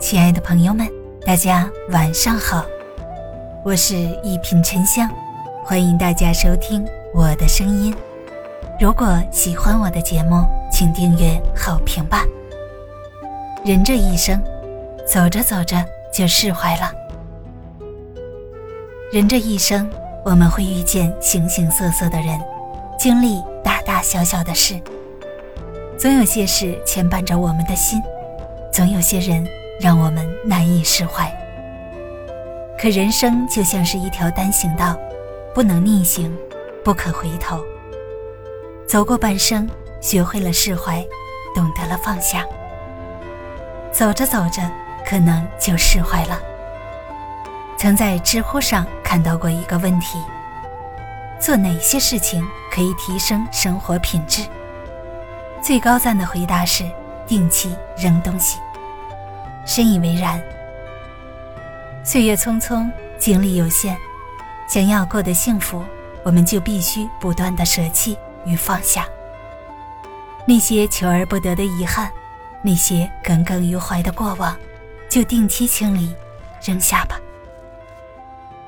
亲爱的朋友们，大家晚上好，我是一品沉香，欢迎大家收听我的声音。如果喜欢我的节目，请订阅、好评吧。人这一生，走着走着就释怀了。人这一生，我们会遇见形形色色的人，经历大大小小的事，总有些事牵绊着我们的心，总有些人。让我们难以释怀。可人生就像是一条单行道，不能逆行，不可回头。走过半生，学会了释怀，懂得了放下。走着走着，可能就释怀了。曾在知乎上看到过一个问题：做哪些事情可以提升生活品质？最高赞的回答是：定期扔东西。深以为然。岁月匆匆，精力有限，想要过得幸福，我们就必须不断的舍弃与放下。那些求而不得的遗憾，那些耿耿于怀的过往，就定期清理，扔下吧。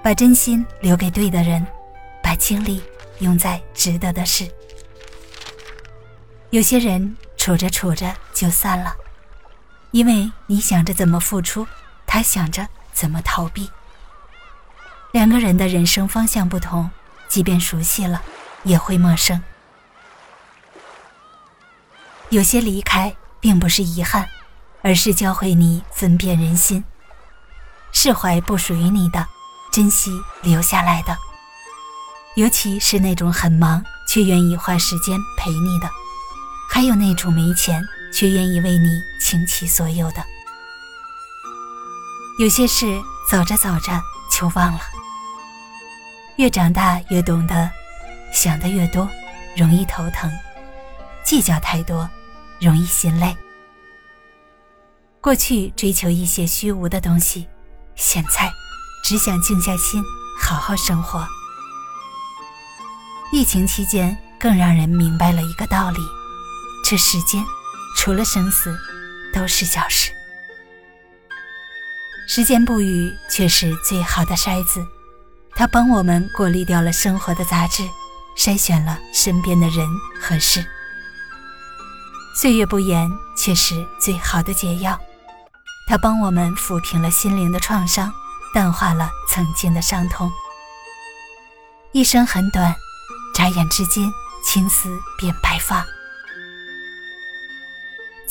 把真心留给对的人，把精力用在值得的事。有些人处着处着就散了。因为你想着怎么付出，他想着怎么逃避。两个人的人生方向不同，即便熟悉了，也会陌生。有些离开并不是遗憾，而是教会你分辨人心，释怀不属于你的，珍惜留下来的。尤其是那种很忙却愿意花时间陪你的，还有那种没钱。却愿意为你倾其所有的，有些事走着走着就忘了。越长大越懂得，想的越多，容易头疼；计较太多，容易心累。过去追求一些虚无的东西，现在只想静下心，好好生活。疫情期间，更让人明白了一个道理：这世间。除了生死，都是小事。时间不语，却是最好的筛子，它帮我们过滤掉了生活的杂质，筛选了身边的人和事。岁月不言，却是最好的解药，它帮我们抚平了心灵的创伤，淡化了曾经的伤痛。一生很短，眨眼之间，青丝变白发。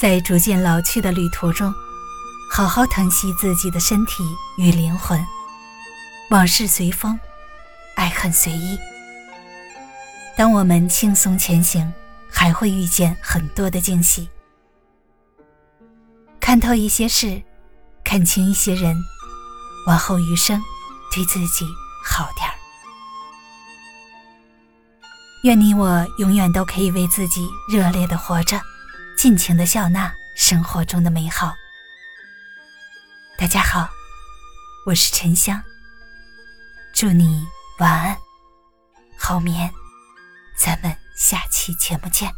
在逐渐老去的旅途中，好好疼惜自己的身体与灵魂。往事随风，爱恨随意。当我们轻松前行，还会遇见很多的惊喜。看透一些事，看清一些人，往后余生，对自己好点儿。愿你我永远都可以为自己热烈的活着。尽情的笑纳生活中的美好。大家好，我是沉香。祝你晚安，好眠。咱们下期节目见。